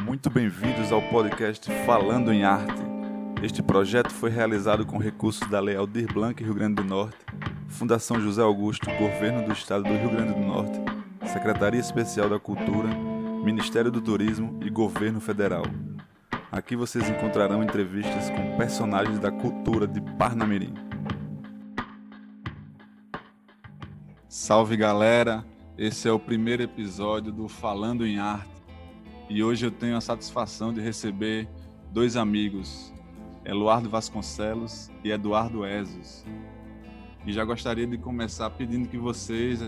Muito bem-vindos ao podcast Falando em Arte. Este projeto foi realizado com recursos da Lei Aldir Blanc Rio Grande do Norte, Fundação José Augusto, Governo do Estado do Rio Grande do Norte, Secretaria Especial da Cultura, Ministério do Turismo e Governo Federal. Aqui vocês encontrarão entrevistas com personagens da cultura de Parnamirim. Salve galera! Esse é o primeiro episódio do Falando em Arte e hoje eu tenho a satisfação de receber dois amigos, Eduardo Vasconcelos e Eduardo Ezos. E já gostaria de começar pedindo que vocês,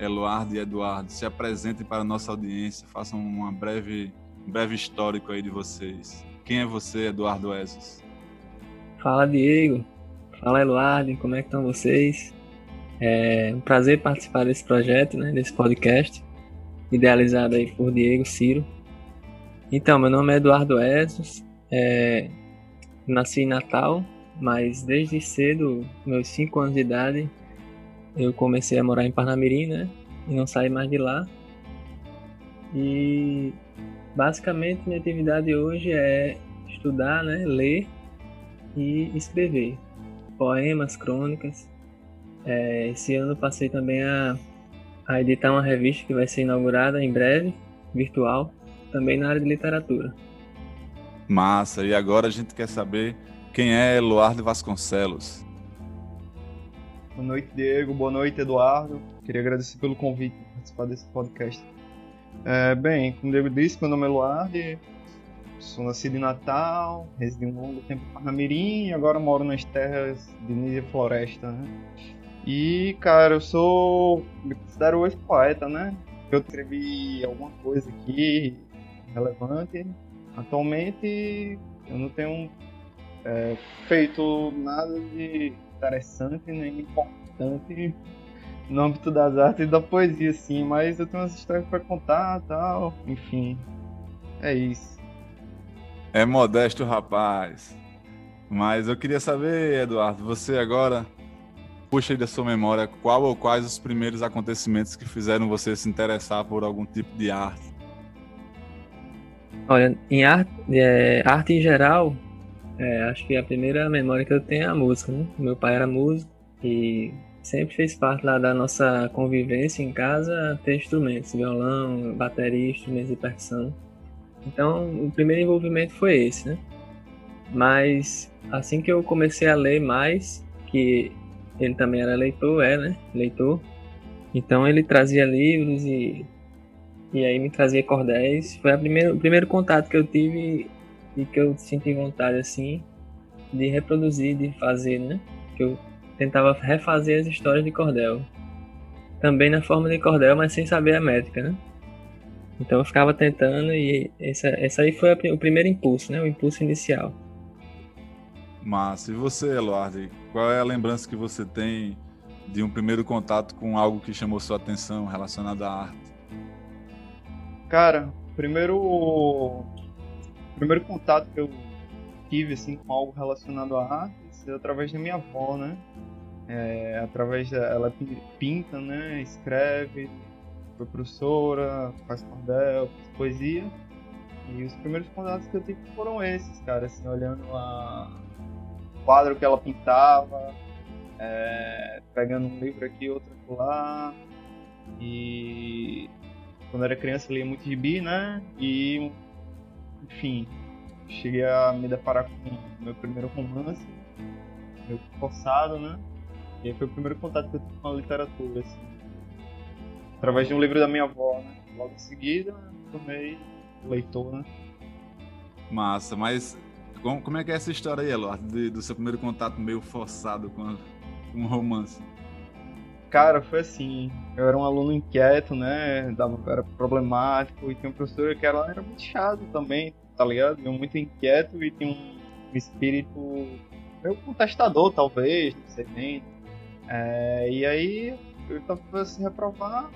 Eduardo e Eduardo, se apresentem para a nossa audiência, façam uma breve, um breve histórico aí de vocês. Quem é você, Eduardo Ezos? Fala, Diego. Fala, Eduardo. Como é que estão vocês? É um prazer participar desse projeto, né, desse podcast, idealizado aí por Diego Ciro. Então, meu nome é Eduardo Ezos, é, nasci em Natal, mas desde cedo, meus 5 anos de idade, eu comecei a morar em Parnamirim, né? E não saí mais de lá. E basicamente minha atividade hoje é estudar, né? Ler e escrever poemas, crônicas. É, esse ano passei também a, a editar uma revista que vai ser inaugurada em breve, virtual, também na área de literatura. Massa, e agora a gente quer saber quem é Eduardo Vasconcelos. Boa noite, Diego. Boa noite, Eduardo. Queria agradecer pelo convite para participar desse podcast. É, bem, como o Diego disse, meu nome é Eduardo, sou nascido em Natal, residi um longo tempo em Parnamirim e agora moro nas terras de Nízia Floresta, né? E, cara, eu sou. me considero hoje poeta, né? Eu escrevi alguma coisa aqui relevante. Atualmente eu não tenho é, feito nada de interessante nem importante no âmbito das artes e da poesia, sim, mas eu tenho umas histórias para contar tal, enfim. É isso. É modesto, rapaz. Mas eu queria saber, Eduardo, você agora puxa aí da sua memória qual ou quais os primeiros acontecimentos que fizeram você se interessar por algum tipo de arte? Olha, em arte, é, arte em geral, é, acho que a primeira memória que eu tenho é a música, né? Meu pai era músico e sempre fez parte lá da nossa convivência em casa ter instrumentos, violão, bateria, instrumentos de percussão. Então, o primeiro envolvimento foi esse, né? Mas assim que eu comecei a ler mais, que ele também era leitor, é, né? Leitor. Então ele trazia livros e e aí me trazia cordéis. Foi o primeiro contato que eu tive e que eu senti vontade assim de reproduzir, de fazer, né? Que eu tentava refazer as histórias de cordel. Também na forma de cordel, mas sem saber a métrica, né? Então eu ficava tentando e essa, essa aí foi a, o primeiro impulso, né? O impulso inicial. Massa. E você, Eluardo, qual é a lembrança que você tem de um primeiro contato com algo que chamou sua atenção relacionado à arte? Cara, primeiro primeiro contato que eu tive assim com algo relacionado à arte é através da minha avó, né? É, através da, ela pinta, né? Escreve, foi professora, faz cordel, faz poesia. E os primeiros contatos que eu tive foram esses, cara, assim, olhando a quadro que ela pintava, é, pegando um livro aqui, outro lá. E quando era criança lia muito gibi, né? E, enfim, cheguei a me deparar com meu primeiro romance, meio forçado, né? E foi o primeiro contato que eu tive com a literatura, assim. Através de um livro da minha avó, né? Logo em seguida, tornei leitor, né? Massa, mas como é que é essa história aí, Eduardo, do seu primeiro contato meio forçado com um romance? Cara, foi assim, eu era um aluno inquieto, né, era problemático, e tinha um professor que era, era muito chato também, tá ligado? Eu muito inquieto e tinha um espírito meio contestador, talvez, não sei bem. É, e aí eu tava se reprovar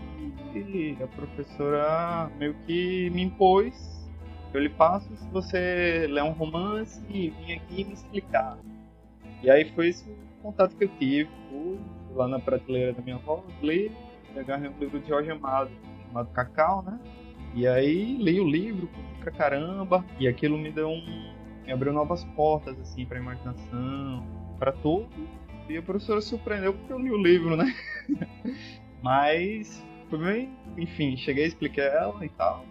e a professora meio que me impôs eu lhe passo se você ler um romance e vir aqui me explicar. E aí foi esse contato que eu tive. Lá na prateleira da minha avó, li, agarrei um livro de Jorge Amado, chamado Cacau, né? E aí li o livro, pra caramba, e aquilo me deu um. me abriu novas portas, assim, pra imaginação, para tudo. E a professora surpreendeu porque eu li o livro, né? Mas foi bem, enfim, cheguei, expliquei ela e tal.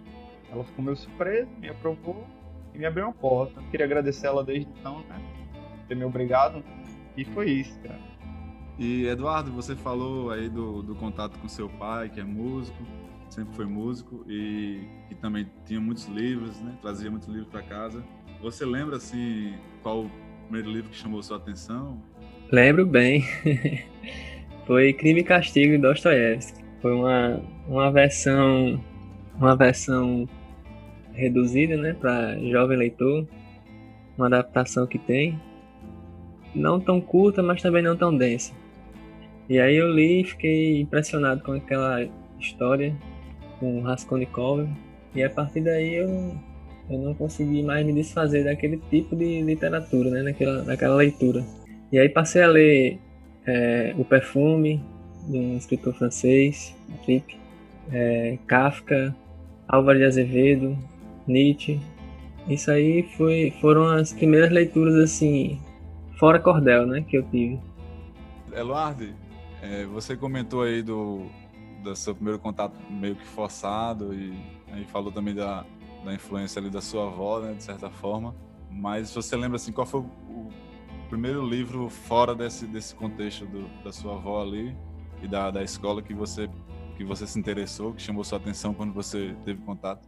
Ela ficou meio surpresa, me aprovou e me abriu uma porta. Queria agradecer ela desde então, né? Ter me obrigado. E foi isso, cara. E Eduardo, você falou aí do, do contato com seu pai, que é músico, sempre foi músico e que também tinha muitos livros, né? Trazia muitos livros para casa. Você lembra assim qual o primeiro livro que chamou sua atenção? Lembro bem. foi Crime e Castigo de Dostoiévski. Foi uma, uma versão uma versão reduzida, né, para jovem leitor, uma adaptação que tem, não tão curta, mas também não tão densa. E aí eu li e fiquei impressionado com aquela história, com Raskolnikov, e a partir daí eu, eu não consegui mais me desfazer daquele tipo de literatura, né, daquela, daquela leitura. E aí passei a ler é, O Perfume, de um escritor francês, Frick, é, Kafka, Álvaro de Azevedo, Nietzsche. Isso aí foi, foram as primeiras leituras assim, fora cordel, né, que eu tive. Eluardi, é, você comentou aí do, do seu primeiro contato meio que forçado e aí falou também da, da influência ali da sua avó, né, de certa forma. Mas você lembra assim qual foi o, primeiro livro fora desse desse contexto do, da sua avó ali e da, da escola que você que você se interessou, que chamou sua atenção quando você teve contato?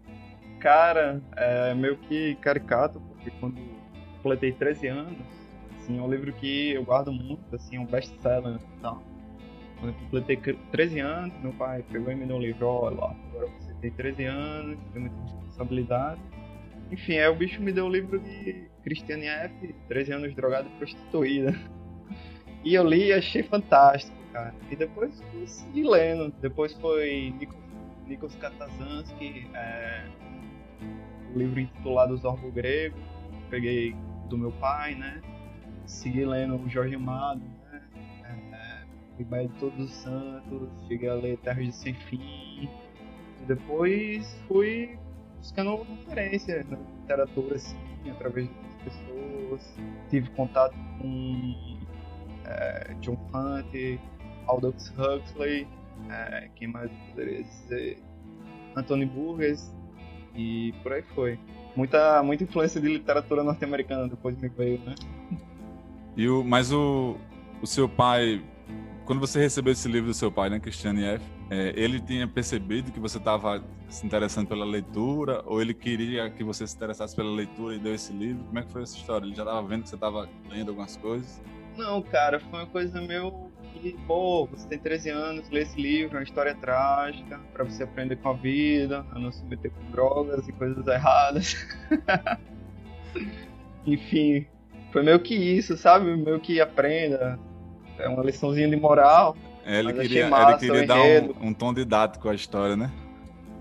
Cara, é meio que caricato, porque quando completei 13 anos, assim, é um livro que eu guardo muito, assim, é um best-seller então, Quando eu completei 13 anos, meu pai pegou e me deu um livro, olha lá, agora você tem 13 anos, tem muita responsabilidade. Enfim, aí o bicho me deu o livro de Christiane F., 13 anos drogada e prostituída. E eu li e achei fantástico cara. E depois fui seguir lendo. Depois foi Nikos, Nikos Katazansky, é, o livro intitulado Zorgo Grego. Peguei do meu pai, né? Segui lendo o Jorge Amado, É, Baía de Todos os Santos. Cheguei a ler Terras de Sem Fim. E depois fui buscando referência na literatura, assim, através de outras pessoas. Tive contato com é, John Fante, Aldous Huxley, é, quem mais poderia dizer? Anthony Burgess e por aí foi. Muita, muita influência de literatura norte-americana depois me veio, né? E o, mas o, o seu pai, quando você recebeu esse livro do seu pai, né, Christiane F., é, ele tinha percebido que você estava se interessando pela leitura, ou ele queria que você se interessasse pela leitura e deu esse livro? Como é que foi essa história? Ele já estava vendo que você estava lendo algumas coisas? Não, cara, foi uma coisa meio que, pô, você tem 13 anos, lê esse livro, é uma história trágica, para você aprender com a vida, a não se meter com drogas e coisas erradas. Enfim, foi meio que isso, sabe? Meio que aprenda. É uma liçãozinha de moral. É, ele, queria, massa, ele queria dar um, um, tom didático à história, né?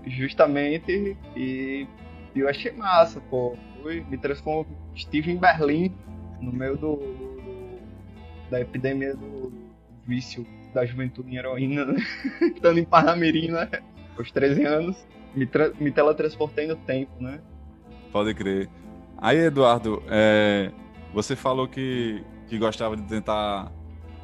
Justamente, e, e eu achei massa, pô. Fui, me transformou. Estive em Berlim, no meio do, do da epidemia do, vício da juventude em heroína, né? Estando em Parnamirim, né? Aos 13 anos, me, me teletransportei no tempo, né? Pode crer. Aí, Eduardo, é, você falou que, que gostava de tentar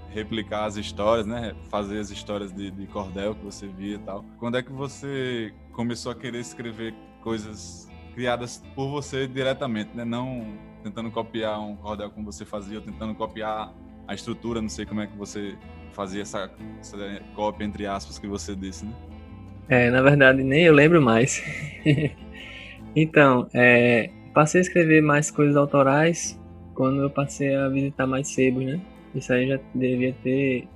replicar as histórias, né? Fazer as histórias de, de cordel que você via e tal. Quando é que você começou a querer escrever coisas criadas por você diretamente, né? Não tentando copiar um cordel como você fazia, ou tentando copiar a estrutura, não sei como é que você fazia essa, essa cópia, entre aspas, que você disse, né? É, na verdade, nem eu lembro mais. então, é, passei a escrever mais coisas autorais quando eu passei a visitar mais sebos, né? Isso aí já devia ter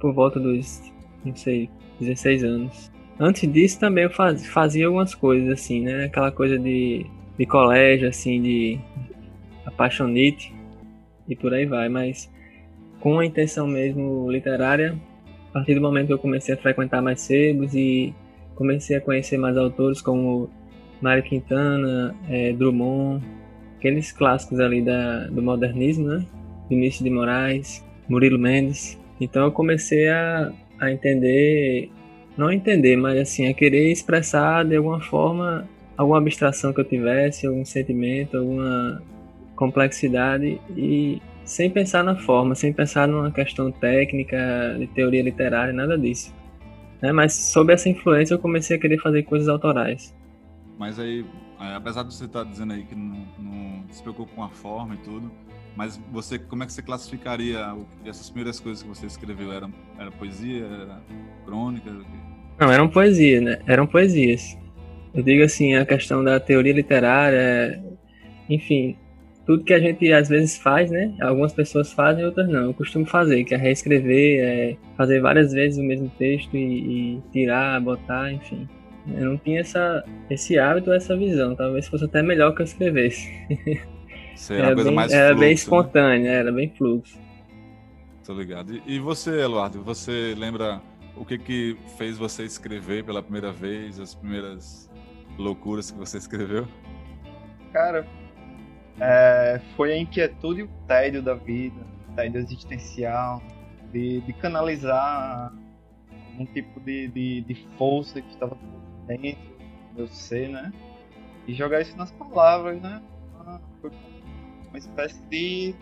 por volta dos, não sei, 16 anos. Antes disso também eu faz, fazia algumas coisas assim, né? Aquela coisa de, de colégio, assim, de apaixonite e por aí vai, mas com a intenção mesmo literária, a partir do momento que eu comecei a frequentar mais sebos e comecei a conhecer mais autores como Mário Quintana, é, Drummond, aqueles clássicos ali da, do modernismo, né? Vinícius de Moraes, Murilo Mendes. Então eu comecei a, a entender, não entender, mas assim, a querer expressar de alguma forma alguma abstração que eu tivesse, algum sentimento, alguma complexidade e sem pensar na forma, sem pensar numa questão técnica, de teoria literária, nada disso. Né? Mas sob essa influência eu comecei a querer fazer coisas autorais. Mas aí, é, apesar de você estar dizendo aí que não, não se preocupa com a forma e tudo, mas você, como é que você classificaria essas primeiras coisas que você escreveu? Era, era poesia, era crônica? Não, eram poesia, né? Eram poesias. Eu digo assim, a questão da teoria literária, enfim, tudo que a gente às vezes faz, né? Algumas pessoas fazem, outras não. Eu costumo fazer, que é reescrever, é fazer várias vezes o mesmo texto e, e, tirar, botar, enfim. Eu não tinha essa, esse hábito, essa visão. Talvez fosse até melhor que eu escrevesse. Isso era, era coisa bem, mais Era fluxo, bem espontâneo, né? era bem fluxo. Tô ligado. E, e você, Eduardo, você lembra o que que fez você escrever pela primeira vez, as primeiras loucuras que você escreveu? Cara, é, foi a inquietude e o tédio da vida, o tédio existencial, de, de canalizar um tipo de, de, de, força que estava dentro do meu ser, né? E jogar isso nas palavras, né? Foi uma espécie de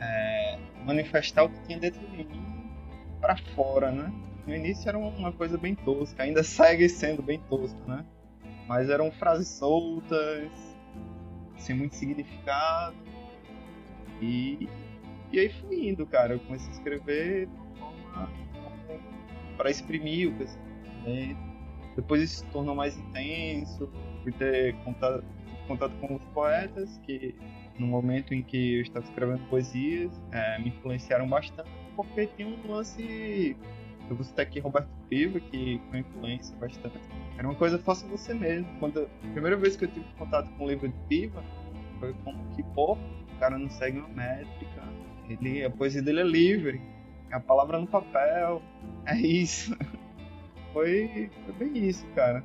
é, manifestar o que tinha dentro de mim para fora, né? No início era uma coisa bem tosca, ainda segue sendo bem tosca, né? Mas eram frases soltas, sem muito significado. E, e aí fui indo, cara. Eu comecei a escrever para exprimir o pensamento. Depois isso se tornou mais intenso, por ter contato, contato com os poetas, que no momento em que eu estava escrevendo poesias, é, me influenciaram bastante, porque tinha um lance. Eu vou citar aqui Roberto Piva, que foi influência bastante. Era uma coisa faça você mesmo. Quando, a primeira vez que eu tive contato com o livro de Piva, foi como que, pô, o cara não segue uma métrica, ele, a poesia dele é livre, a palavra no papel, é isso. Foi, foi bem isso, cara.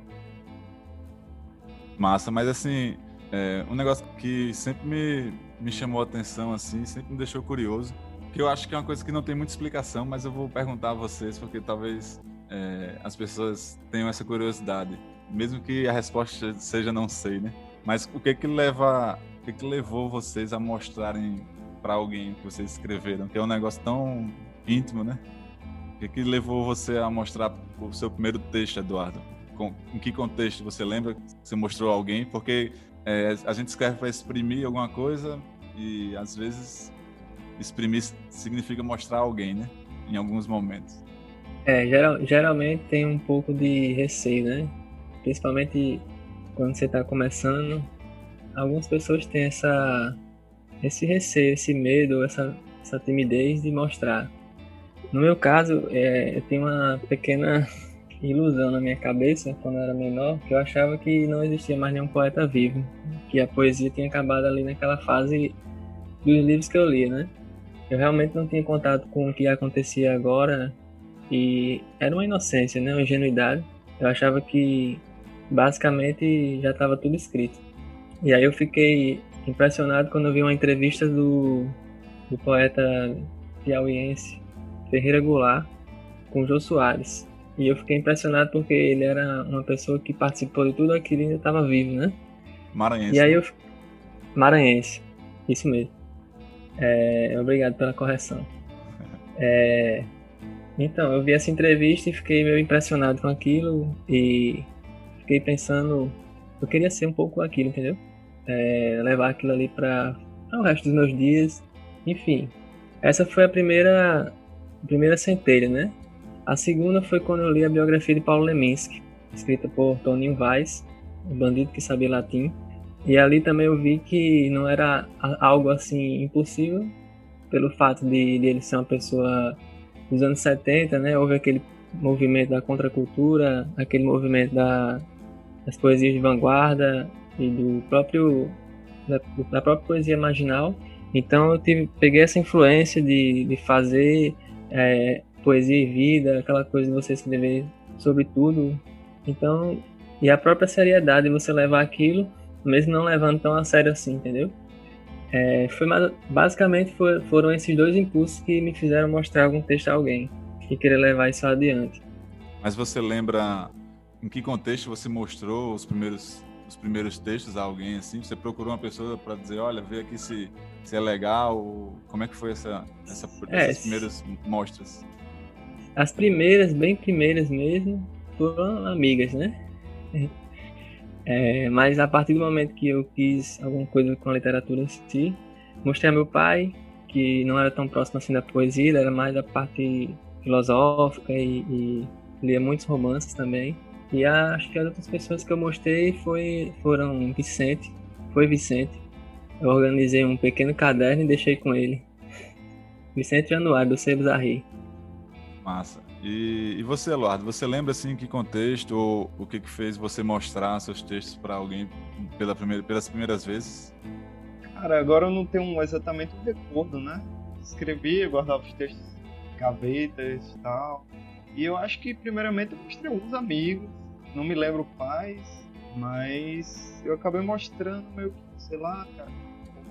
Massa, mas assim, é, um negócio que sempre me, me chamou a atenção, assim, sempre me deixou curioso, que eu acho que é uma coisa que não tem muita explicação, mas eu vou perguntar a vocês, porque talvez é, as pessoas tenham essa curiosidade, mesmo que a resposta seja não sei, né? Mas o que que leva, o que que levou vocês a mostrarem para alguém que vocês escreveram, que é um negócio tão íntimo, né? O que que levou você a mostrar o seu primeiro texto, Eduardo? Com, em que contexto você lembra que você mostrou alguém? Porque é, a gente escreve para exprimir alguma coisa e às vezes exprimir significa mostrar alguém, né? Em alguns momentos. É, geral, geralmente tem um pouco de receio, né? Principalmente quando você está começando. Algumas pessoas têm essa, esse receio, esse medo, essa, essa timidez de mostrar. No meu caso, é, eu tenho uma pequena ilusão na minha cabeça, quando eu era menor, que eu achava que não existia mais nenhum poeta vivo, que a poesia tinha acabado ali naquela fase dos livros que eu lia, né? Eu realmente não tinha contato com o que acontecia agora e era uma inocência, né? Uma ingenuidade. Eu achava que basicamente já estava tudo escrito. E aí eu fiquei impressionado quando eu vi uma entrevista do, do poeta piauiense Ferreira Goulart com Jô Soares. E eu fiquei impressionado porque ele era uma pessoa que participou de tudo aquilo e ainda estava vivo, né? Maranhense. E aí eu. Maranhense, isso mesmo. É, obrigado pela correção. É, então, eu vi essa entrevista e fiquei meio impressionado com aquilo e fiquei pensando, eu queria ser um pouco aquilo, entendeu? É, levar aquilo ali para o resto dos meus dias. Enfim, essa foi a primeira, a primeira centelha, né? A segunda foi quando eu li a biografia de Paulo Leminski, escrita por Toninho Vaz, o bandido que sabia latim. E ali também eu vi que não era algo assim impossível, pelo fato de, de ele ser uma pessoa dos anos 70, né? Houve aquele movimento da contracultura, aquele movimento da, das poesias de vanguarda e do próprio da, da própria poesia marginal. Então eu tive, peguei essa influência de, de fazer é, poesia e vida, aquela coisa de você escrever sobre tudo. Então, e a própria seriedade de você levar aquilo, mesmo não levando tão a sério assim, entendeu? É, foi basicamente foi, foram esses dois impulsos que me fizeram mostrar algum texto a alguém e querer levar isso adiante. Mas você lembra em que contexto você mostrou os primeiros os primeiros textos a alguém assim? Você procurou uma pessoa para dizer, olha, vê aqui se, se é legal? Como é que foi essa, essa é, essas primeiras mostras? As primeiras, bem primeiras mesmo, foram amigas, né? É, mas a partir do momento que eu quis alguma coisa com a literatura em si, mostrei a meu pai, que não era tão próximo assim da poesia, era mais da parte filosófica e, e lia muitos romances também. E acho que as outras pessoas que eu mostrei foi, foram Vicente, foi Vicente. Eu organizei um pequeno caderno e deixei com ele. Vicente Januário, do Sebos Arri. Massa. E, e, você, Eduardo, você lembra assim que contexto ou o que que fez você mostrar seus textos para alguém pela primeira, pelas primeiras vezes? Cara, agora eu não tenho exatamente um recordo, né? Escrevia, guardava os textos em gavetas e tal. E eu acho que primeiramente eu mostrei alguns amigos, não me lembro quais, mas eu acabei mostrando meio que, sei lá, cara,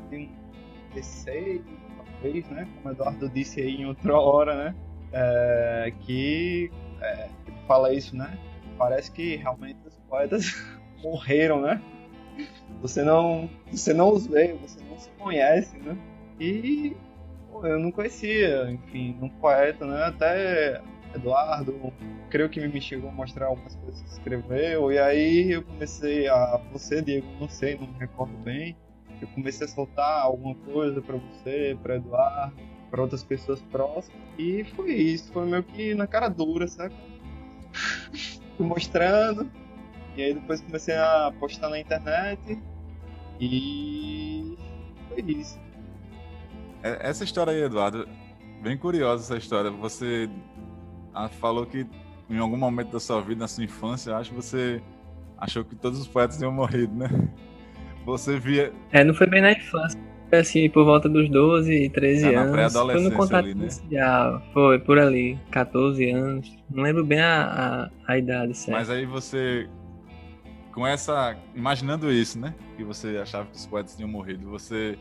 tem um receio, talvez, né? Como o Eduardo disse aí em outra hora, né? É, que é, fala isso, né? Parece que realmente os poetas morreram, né? Você não, você não os vê, você não se conhece, né? E pô, eu não conhecia, enfim, um poeta, né? Até Eduardo, creio que me chegou a mostrar algumas coisas que escreveu, e aí eu comecei a. Você, Diego, não sei, não me recordo bem. Eu comecei a soltar alguma coisa para você, para Eduardo, para outras pessoas próximas, e foi isso, foi meio que na cara dura, sabe? Fui mostrando, e aí depois comecei a postar na internet, e foi isso. É, essa história aí, Eduardo, bem curiosa essa história. Você ah, falou que em algum momento da sua vida, na sua infância, acho que você achou que todos os poetas tinham morrido, né? Você via. É, não foi bem na infância. Assim, por volta dos 12, 13 é, anos. Foi no contato ali, né? inicial. Foi, por ali, 14 anos. Não lembro bem a, a, a idade certo? Mas aí você, com essa. Imaginando isso, né? Que você achava que os poetas tinham morrido, você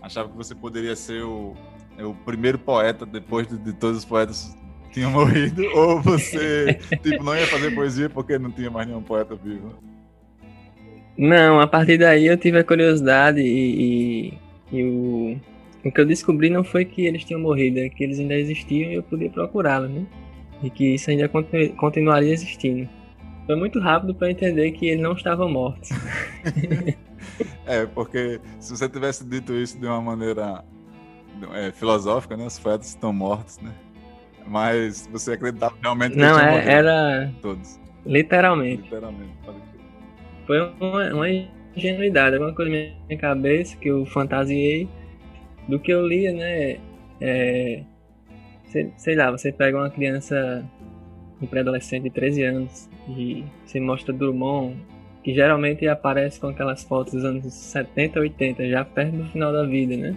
achava que você poderia ser o, o primeiro poeta depois de, de todos os poetas tinha morrido, ou você tipo, não ia fazer poesia porque não tinha mais nenhum poeta vivo? Não, a partir daí eu tive a curiosidade e, e, e o, o que eu descobri não foi que eles tinham morrido, é que eles ainda existiam e eu podia procurá-los, né? E que isso ainda continu, continuaria existindo. Foi muito rápido para entender que eles não estavam mortos. é, porque se você tivesse dito isso de uma maneira é, filosófica, né? Os poetas estão mortos, né? Mas você acreditava realmente que Não, é, era. Todos. Literalmente. Literalmente, Foi uma, uma ingenuidade, alguma coisa na minha cabeça que eu fantasiei do que eu lia, né? É, sei, sei lá, você pega uma criança, um pré-adolescente de 13 anos e você mostra Drummond, que geralmente aparece com aquelas fotos dos anos 70, 80, já perto do final da vida, né?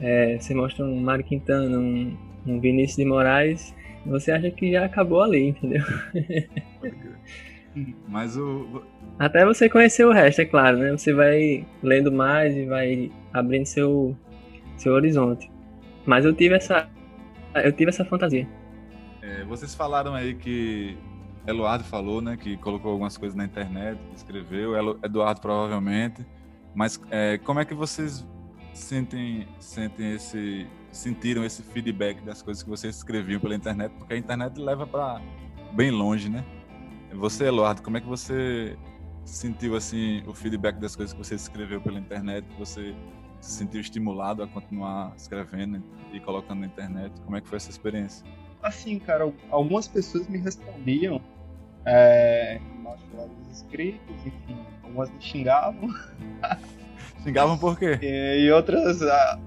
É, você mostra um Mário Quintana, um, um Vinícius de Moraes, você acha que já acabou ali, entendeu? Mas o. Até você conhecer o resto, é claro, né? Você vai lendo mais e vai abrindo seu, seu horizonte. Mas eu tive essa. Eu tive essa fantasia. É, vocês falaram aí que Eduardo falou, né? Que colocou algumas coisas na internet, escreveu, Eduardo provavelmente. Mas é, como é que vocês sentem, sentem esse, sentiram esse feedback das coisas que vocês escreviam pela internet, porque a internet leva para bem longe, né? Você, Eduardo, como é que você sentiu assim o feedback das coisas que você escreveu pela internet? Você se sentiu estimulado a continuar escrevendo e colocando na internet? Como é que foi essa experiência? Assim, cara, algumas pessoas me respondiam é, embaixo dos escritos, enfim, algumas me xingavam. xingavam por quê? E, e outras ah,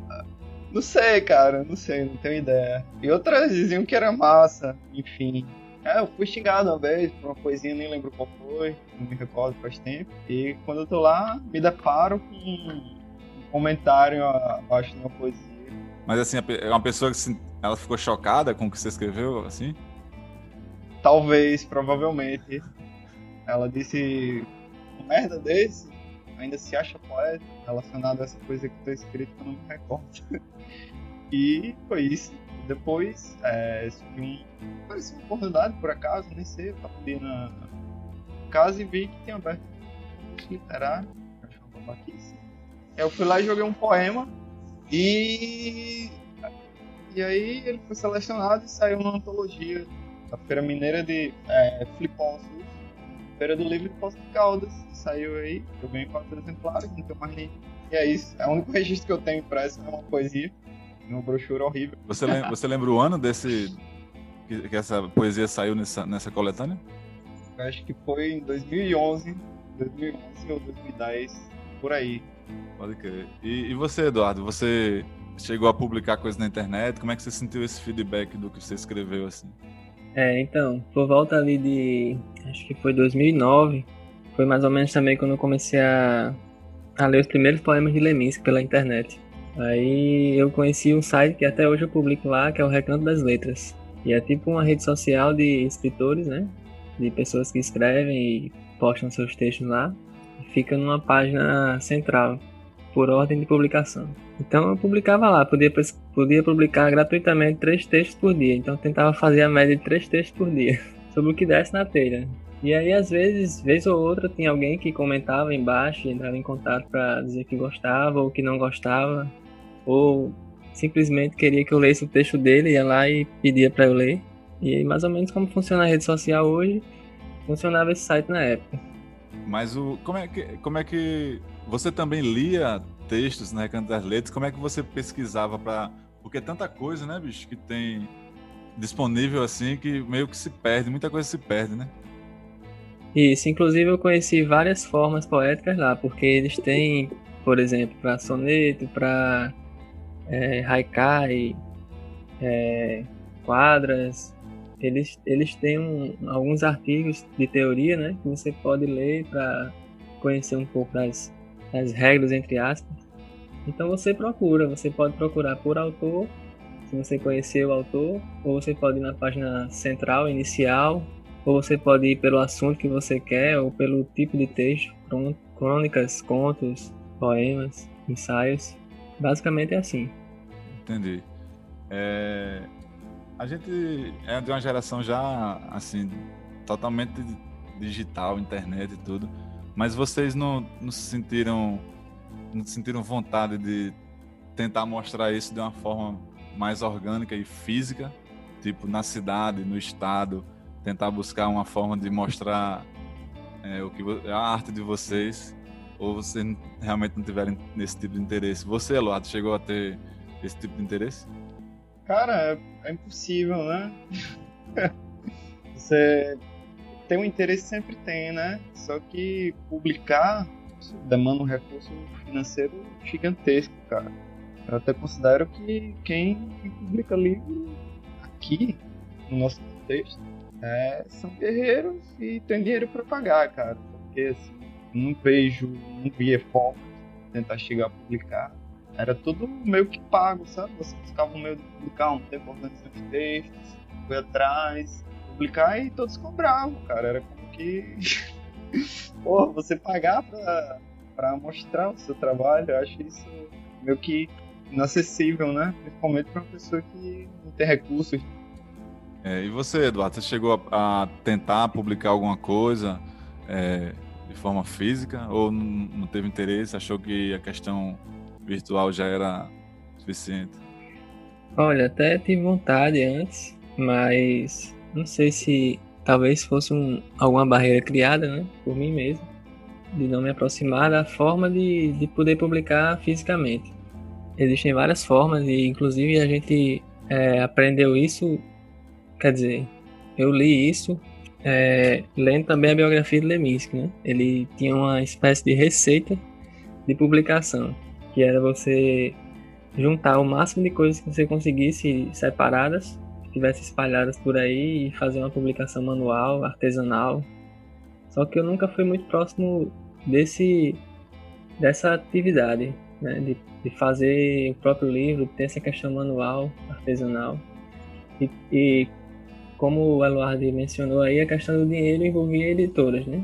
não sei, cara, não sei, não tenho ideia. E outras diziam que era massa, enfim. É, eu fui xingado uma vez por uma coisinha, nem lembro qual foi, não me recordo faz tempo. E quando eu tô lá, me deparo com um comentário abaixo de uma poesia. Mas assim, é uma pessoa que ela ficou chocada com o que você escreveu, assim? Talvez, provavelmente. Ela disse, merda desse, ainda se acha poeta relacionado a essa coisa que tô escrito que eu não me recordo. e foi isso. Depois, é, um, uma oportunidade por acaso, nem sei, eu tava ali na casa e vi que tinha aberto concurso literário. Acho uma babaquice. Eu fui lá e joguei um poema e. E aí ele foi selecionado e saiu na antologia da Feira Mineira de é, Feira do Livro de Poço de Caldas. Saiu aí, eu ganhei quatro exemplares, não tenho mais nem. E é isso, é o único registro que eu tenho impresso, é uma poesia, uma brochura horrível. Você lembra, você lembra o ano desse. Que, que essa poesia saiu nessa, nessa coletânea? Eu acho que foi em 2011, 2011 ou 2010, por aí. Pode crer. E, e você, Eduardo, você chegou a publicar coisas na internet? Como é que você sentiu esse feedback do que você escreveu assim? É, então, por volta ali de. Acho que foi 2009. Foi mais ou menos também quando eu comecei a, a ler os primeiros poemas de Leminski pela internet. Aí eu conheci um site que até hoje eu publico lá, que é o Recanto das Letras. E é tipo uma rede social de escritores, né? De pessoas que escrevem e postam seus textos lá. Fica numa página central, por ordem de publicação. Então eu publicava lá, podia, podia publicar gratuitamente três textos por dia. Então eu tentava fazer a média de três textos por dia, sobre o que desse na telha. E aí, às vezes, vez ou outra, tinha alguém que comentava embaixo, entrava em contato para dizer que gostava ou que não gostava, ou simplesmente queria que eu lesse o texto dele, ia lá e pedia para eu ler. E mais ou menos como funciona a rede social hoje, funcionava esse site na época. Mas o como é que como é que você também lia textos na Recanto das Letras? Como é que você pesquisava para porque é tanta coisa, né, bicho, que tem disponível assim que meio que se perde, muita coisa se perde, né? Isso, inclusive eu conheci várias formas poéticas lá, porque eles têm, por exemplo, para soneto, para é, haikai, é, quadras, eles, eles têm um, alguns artigos de teoria, né, que você pode ler para conhecer um pouco das, das regras, entre aspas. Então você procura, você pode procurar por autor, se você conhecer o autor, ou você pode ir na página central, inicial, ou você pode ir pelo assunto que você quer, ou pelo tipo de texto, crônicas, contos, poemas, ensaios. Basicamente é assim. Entendi. É... A gente é de uma geração já, assim, totalmente digital, internet e tudo. Mas vocês não, não se sentiram não sentiram vontade de tentar mostrar isso de uma forma mais orgânica e física, tipo na cidade, no estado, tentar buscar uma forma de mostrar é, o que a arte de vocês ou vocês realmente não tiverem nesse tipo de interesse. Você, Eduardo, chegou a ter esse tipo de interesse? Cara, é, é impossível, né? Você tem um interesse sempre tem, né? Só que publicar demanda um recurso financeiro gigantesco, cara. Eu até considero que quem, publica livro aqui, no nosso contexto, é, são guerreiros e tem dinheiro para pagar, cara. Porque assim, não vejo, não via foco tentar chegar a publicar. Era tudo meio que pago, sabe? Você um meio de publicar, um tempo organizando os textos, foi atrás, publicar e todos cobravam, cara. Era como que. Porra, você pagar pra, pra mostrar o seu trabalho, eu acho isso meio que inacessível, né? Principalmente pra uma pessoa que não tem recursos é, e você, Eduardo, você chegou a, a tentar publicar alguma coisa é, de forma física ou não teve interesse? Achou que a questão virtual já era suficiente? Olha, até tive vontade antes, mas não sei se talvez fosse um, alguma barreira criada né, por mim mesmo, de não me aproximar da forma de, de poder publicar fisicamente. Existem várias formas e, inclusive, a gente é, aprendeu isso Quer dizer, eu li isso é, lendo também a biografia de Leminski, né? Ele tinha uma espécie de receita de publicação, que era você juntar o máximo de coisas que você conseguisse separadas, que tivessem espalhadas por aí e fazer uma publicação manual, artesanal. Só que eu nunca fui muito próximo desse dessa atividade, né? De, de fazer o próprio livro, ter essa questão manual, artesanal. E, e como o Eluardo mencionou aí, a questão do dinheiro envolvia editoras, né?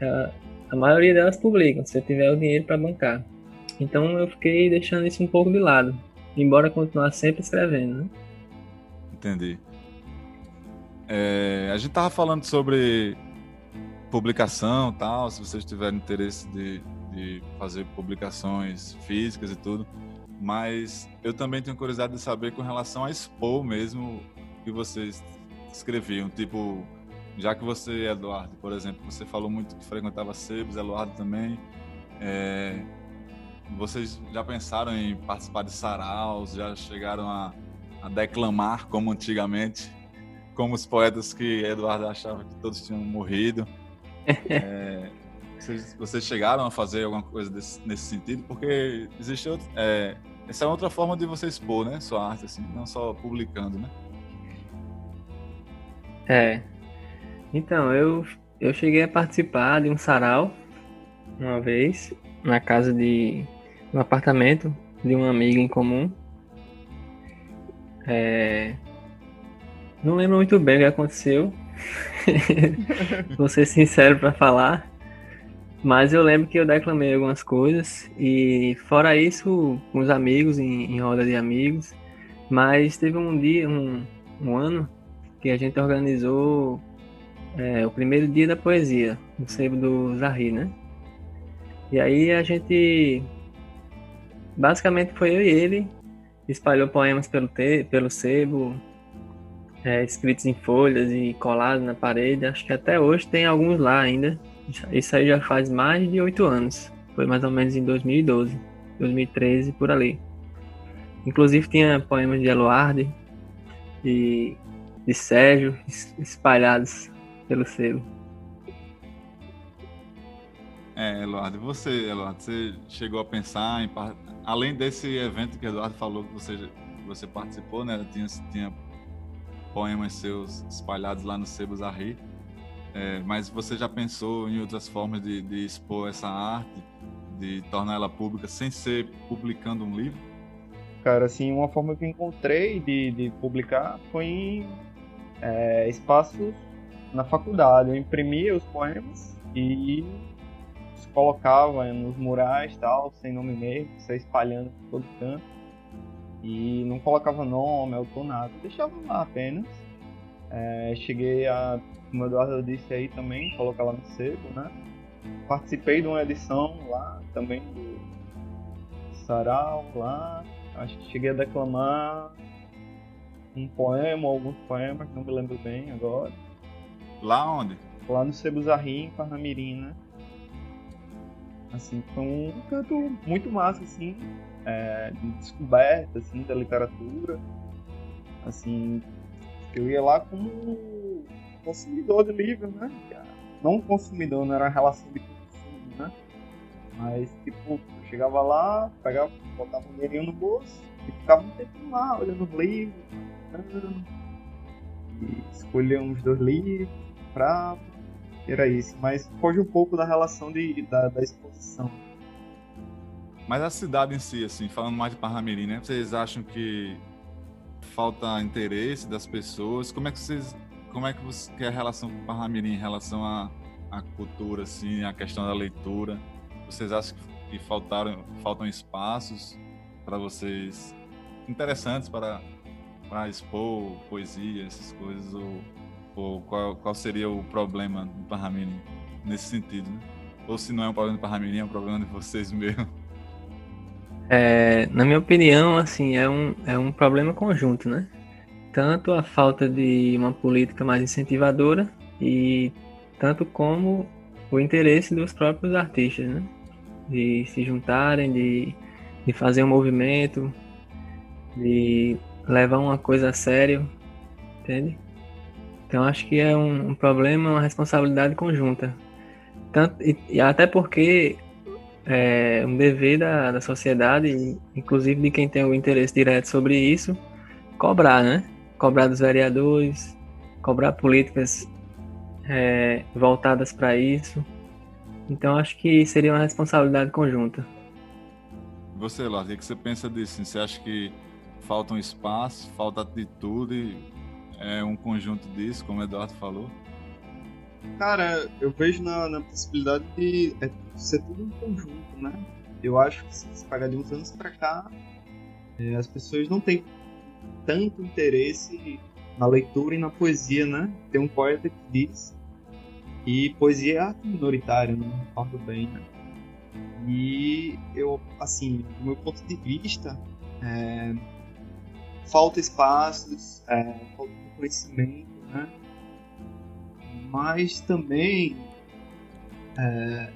A, a maioria delas publicam, se tiver o dinheiro para bancar. Então eu fiquei deixando isso um pouco de lado, embora continuar sempre escrevendo, né? Entendi. É, a gente tava falando sobre publicação tal, se vocês tiverem interesse de, de fazer publicações físicas e tudo. Mas eu também tenho curiosidade de saber com relação a expor mesmo que vocês escreviam. Tipo, já que você, Eduardo, por exemplo, você falou muito que frequentava sebos, Eduardo também. É, vocês já pensaram em participar de saraus? Já chegaram a, a declamar como antigamente? Como os poetas que Eduardo achava que todos tinham morrido? É, vocês, vocês, chegaram a fazer alguma coisa desse, nesse sentido? Porque existe outro, é, essa é outra forma de você expor, né, sua arte, assim, não só publicando, né? É. Então, eu, eu cheguei a participar de um sarau uma vez, na casa de um apartamento de uma amiga em comum. É... Não lembro muito bem o que aconteceu. Vou ser sincero para falar. Mas eu lembro que eu declamei algumas coisas e fora isso, com os amigos, em, em roda de amigos. Mas teve um dia, um, um ano, que a gente organizou é, o primeiro dia da poesia, no sebo do Zahri, né? E aí a gente, basicamente foi eu e ele, espalhou poemas pelo, te, pelo sebo, é, escritos em folhas e colados na parede. Acho que até hoje tem alguns lá ainda. Isso aí já faz mais de oito anos. Foi mais ou menos em 2012, 2013, por ali. Inclusive tinha poemas de Eluardi e de Sérgio espalhados pelo selo. É, Eduardo, você, Eduardo, você chegou a pensar em além desse evento que o Eduardo falou que você você participou, né? Tinha, tinha poemas seus espalhados lá no Sebos. É, mas você já pensou em outras formas de, de, expor essa arte, de tornar ela pública sem ser publicando um livro? Cara, assim, uma forma que eu encontrei de, de publicar foi em é, espaços na faculdade. Eu imprimia os poemas e os colocava nos murais tal, sem nome mesmo, só espalhando por todo canto. E não colocava nome, autor, nada. Deixava lá apenas. É, cheguei a como o Eduardo disse aí também, colocar lá no sebo, né? Participei de uma edição lá também do Sarau lá. Acho que cheguei a declamar um poema, alguns poemas, não me lembro bem agora. Lá onde? Lá no Sebo Zarri, em Parnamirim, né? Assim, foi um canto muito massa, assim, é, de descoberta, assim, da literatura. Assim, eu ia lá como consumidor de livro, né? Não consumidor, não era relação de consumo, né? Mas, tipo, eu chegava lá, pegava, botava um dinheirinho no bolso e ficava um tempo lá, olhando os livros, e escolhia uns dois livros, comprava, era isso. Mas foge um pouco da relação de, da, da exposição. Mas a cidade em si, assim, falando mais de Parnamirim, né? Vocês acham que falta interesse das pessoas? Como é que vocês como é que, você, que é a relação com o Parnamirim em relação à, à cultura, assim, a questão da leitura? Vocês acham que faltaram, faltam espaços para vocês interessantes para, para expor poesia, essas coisas? Ou, ou qual, qual seria o problema do Parnamirim nesse sentido? Né? Ou se não é um problema do Parnamirim, é um problema de vocês mesmo? É, na minha opinião, assim, é um, é um problema conjunto, né? tanto a falta de uma política mais incentivadora e tanto como o interesse dos próprios artistas, né? De se juntarem, de, de fazer um movimento, de levar uma coisa a sério, entende? Então acho que é um, um problema, uma responsabilidade conjunta. Tanto, e, e até porque é um dever da, da sociedade, inclusive de quem tem o interesse direto sobre isso, cobrar, né? cobrar dos vereadores, cobrar políticas é, voltadas para isso. Então acho que seria uma responsabilidade conjunta. Você, Lars, o que você pensa disso? Você acha que falta um espaço, falta atitude, é um conjunto disso, como o Eduardo falou? Cara, eu vejo na, na possibilidade de é, ser tudo um conjunto, né? Eu acho que se pagar de uns anos para cá, é, as pessoas não têm tanto interesse na leitura e na poesia, né? Tem um poeta que diz E poesia é arte minoritária, não recordo bem, né? E eu, assim, do meu ponto de vista, é, falta espaços, é, falta conhecimento, né? Mas também é,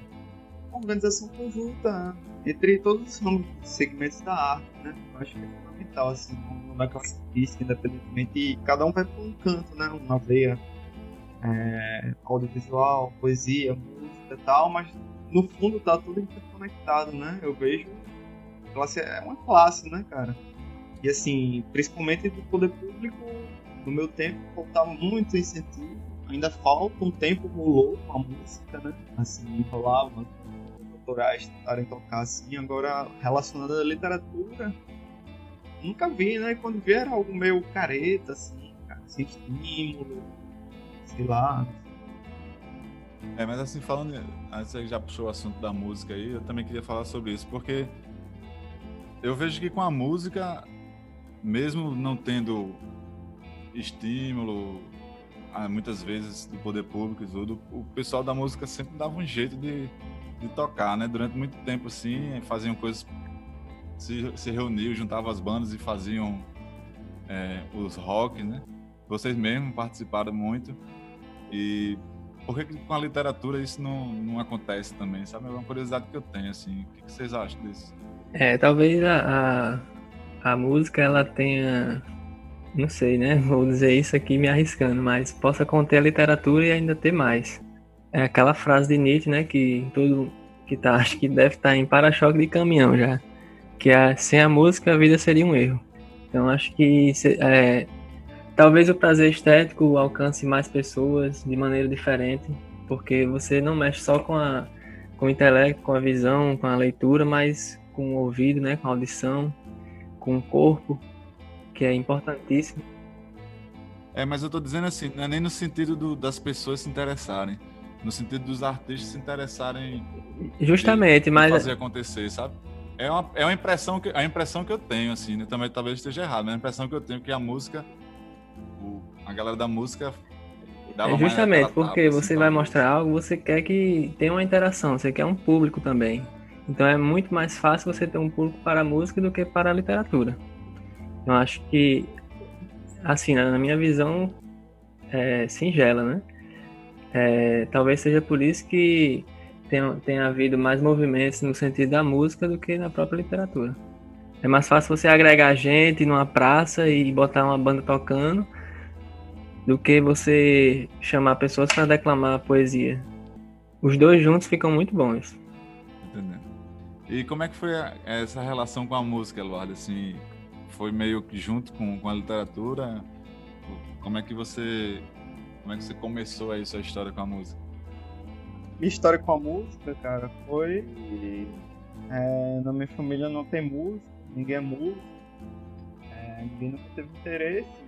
organização conjunta entre todos os segmentos da arte, né? Eu acho que é fundamental, assim, na classe artística, independentemente, cada um vai para um canto, né? Uma veia é, audiovisual, poesia, música e tal, mas no fundo tá tudo interconectado, né? Eu vejo classe é uma classe, né, cara? E assim, principalmente do poder público, no meu tempo faltava muito incentivo. Ainda falta um tempo rolou a música, né? Assim, rolava autorais tentarem tocar assim. Agora, relacionado à literatura, nunca vi, né? Quando vi era algo meio careta, assim, cara, sem estímulo, sei lá. É, mas assim, falando, você já puxou o assunto da música aí, eu também queria falar sobre isso, porque eu vejo que com a música, mesmo não tendo estímulo, ah, muitas vezes do poder público e tudo, o pessoal da música sempre dava um jeito de, de tocar, né? Durante muito tempo, assim, faziam coisas, se, se reuniam, juntavam as bandas e faziam é, os rock, né? Vocês mesmos participaram muito e por que, com a literatura isso não, não acontece também, sabe? É uma curiosidade que eu tenho, assim. O que, vocês acham disso? É, talvez a, a, a, música ela tenha. Não sei, né? Vou dizer isso aqui me arriscando, mas possa conter a literatura e ainda ter mais. É aquela frase de Nietzsche, né? Que todo que tá, acho que deve estar tá em para-choque de caminhão já. Que é, sem a música a vida seria um erro. Então acho que é, talvez o prazer estético alcance mais pessoas de maneira diferente, porque você não mexe só com a com o intelecto, com a visão, com a leitura, mas com o ouvido, né, com a audição, com o corpo, que é importantíssimo. É, mas eu estou dizendo assim, não é nem no sentido do, das pessoas se interessarem, no sentido dos artistas se interessarem. Justamente, de, mas fazer acontecer, sabe? É uma, é uma impressão que a impressão que eu tenho assim, né? também talvez esteja errado, mas a impressão que eu tenho é que a música, o, a galera da música é justamente porque assim, você vai mostrar algo, você quer que tenha uma interação, você quer um público também. Então é muito mais fácil você ter um público para a música do que para a literatura. Eu acho que, assim, na minha visão é, singela, né? É, talvez seja por isso que tenha, havido mais movimentos no sentido da música do que na própria literatura. É mais fácil você agregar gente numa praça e botar uma banda tocando do que você chamar pessoas para declamar poesia. Os dois juntos ficam muito bons. Entendendo. E como é que foi essa relação com a música, Eduardo? Assim, foi meio que junto com, com a literatura? Como é que você como é que você começou aí sua história com a música? Minha história com a música, cara, foi é, na minha família não tem música, ninguém é músico, é, ninguém nunca teve interesse,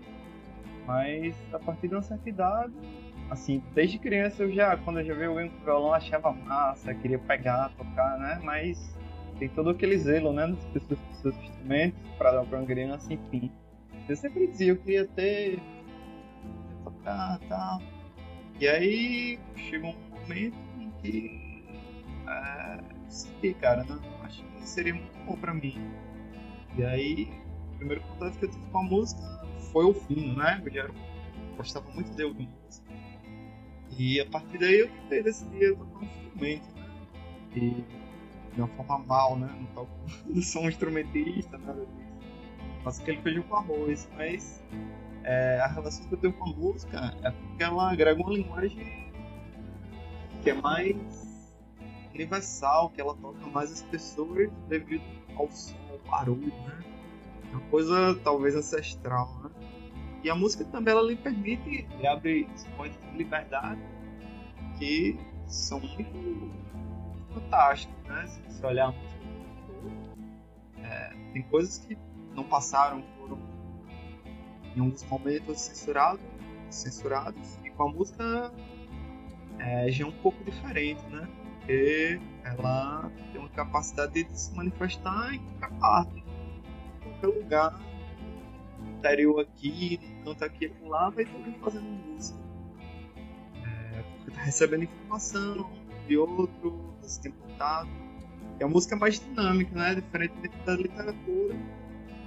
mas a partir de uma certa idade, assim, desde criança eu já, quando eu já vi alguém com violão, achava massa, queria pegar, tocar, né? Mas tem todo aquele zelo, né, das pessoas com seus instrumentos para dar para uma criança, enfim. Eu sempre dizia, eu queria ter, tocar, tal. E aí chegou um momento em que é, senti, cara, não, acho que seria muito bom para mim. E aí, o primeiro contato que eu tive com a música foi o fim, né? Eu já gostava muito de ouvir música. E a partir daí eu tentei decidir tocar um instrumento, né? E de uma forma mal, né? Não, toco, sou um instrumentista, nada disso. Faço aquele feijão com arroz, mas é, a relação que eu tenho com a música é porque ela agrega uma linguagem que é mais universal, que ela toca mais as pessoas devido ao som, ao barulho, né? É uma coisa talvez ancestral, né? E a música também ela lhe permite, lhe abre espaços de liberdade que são muito fantástico, né? Se você olhar é, tem coisas que não passaram, foram em alguns momentos censurados, censurados e com a música é, já é um pouco diferente, né? Porque ela tem uma capacidade de se manifestar em qualquer parte, em qualquer lugar, interior aqui, canto aqui e lá, vai todo fazendo música. É, porque tá recebendo informação de outro, você tem contato. E a música é mais dinâmica, né? Diferente da literatura.